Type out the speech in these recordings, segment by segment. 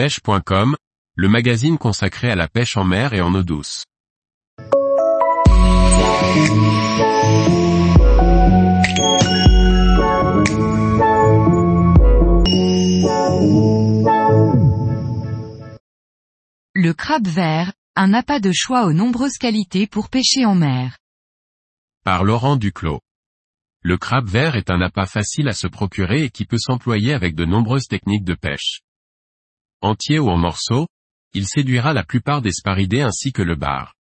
pêche.com, le magazine consacré à la pêche en mer et en eau douce. Le crabe vert, un appât de choix aux nombreuses qualités pour pêcher en mer. Par Laurent Duclos. Le crabe vert est un appât facile à se procurer et qui peut s'employer avec de nombreuses techniques de pêche. Entier ou en morceaux, il séduira la plupart des sparidés ainsi que le bar.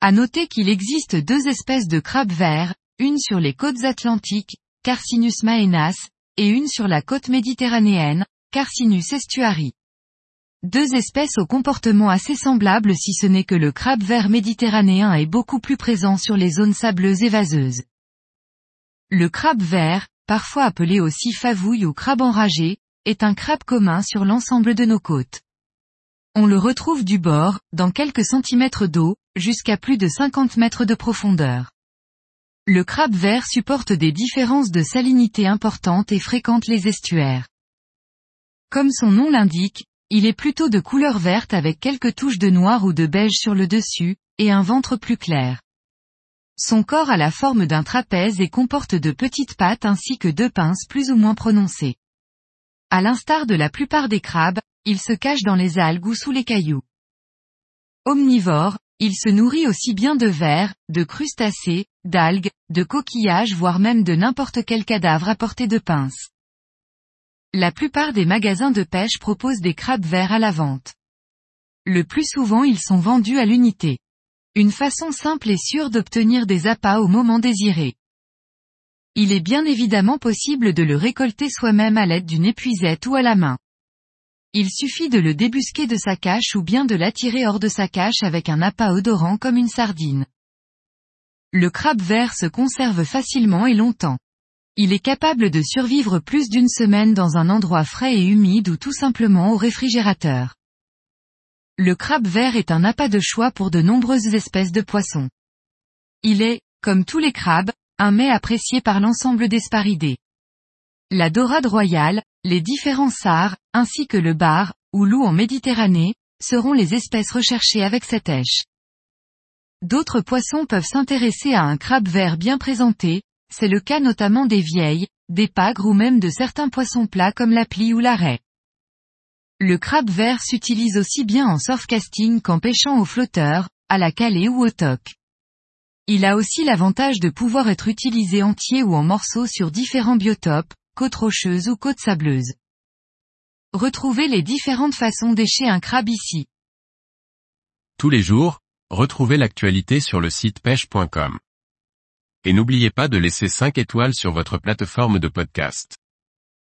À noter qu'il existe deux espèces de crabes verts, une sur les côtes atlantiques, Carcinus maenas, et une sur la côte méditerranéenne, Carcinus estuari. Deux espèces au comportement assez semblable si ce n'est que le crabe vert méditerranéen est beaucoup plus présent sur les zones sableuses et vaseuses. Le crabe vert, parfois appelé aussi favouille ou crabe enragé, est un crabe commun sur l'ensemble de nos côtes. On le retrouve du bord, dans quelques centimètres d'eau, jusqu'à plus de 50 mètres de profondeur. Le crabe vert supporte des différences de salinité importantes et fréquente les estuaires. Comme son nom l'indique, il est plutôt de couleur verte avec quelques touches de noir ou de beige sur le dessus, et un ventre plus clair. Son corps a la forme d'un trapèze et comporte de petites pattes ainsi que deux pinces plus ou moins prononcées. À l'instar de la plupart des crabes, il se cache dans les algues ou sous les cailloux. Omnivore, il se nourrit aussi bien de vers, de crustacés, d'algues, de coquillages voire même de n'importe quel cadavre à portée de pince. La plupart des magasins de pêche proposent des crabes verts à la vente. Le plus souvent ils sont vendus à l'unité. Une façon simple et sûre d'obtenir des appâts au moment désiré. Il est bien évidemment possible de le récolter soi-même à l'aide d'une épuisette ou à la main. Il suffit de le débusquer de sa cache ou bien de l'attirer hors de sa cache avec un appât odorant comme une sardine. Le crabe vert se conserve facilement et longtemps. Il est capable de survivre plus d'une semaine dans un endroit frais et humide ou tout simplement au réfrigérateur. Le crabe vert est un appât de choix pour de nombreuses espèces de poissons. Il est, comme tous les crabes, un mets apprécié par l'ensemble des sparidés. La dorade royale, les différents sars, ainsi que le bar, ou loup en Méditerranée, seront les espèces recherchées avec cette èche. D'autres poissons peuvent s'intéresser à un crabe vert bien présenté, c'est le cas notamment des vieilles, des pagres ou même de certains poissons plats comme la plie ou la. Le crabe vert s'utilise aussi bien en surfcasting qu'en pêchant au flotteur, à la calée ou au toc. Il a aussi l'avantage de pouvoir être utilisé entier ou en morceaux sur différents biotopes, côtes rocheuses ou côtes sableuses. Retrouvez les différentes façons d'écher un crabe ici. Tous les jours, retrouvez l'actualité sur le site pêche.com. Et n'oubliez pas de laisser 5 étoiles sur votre plateforme de podcast.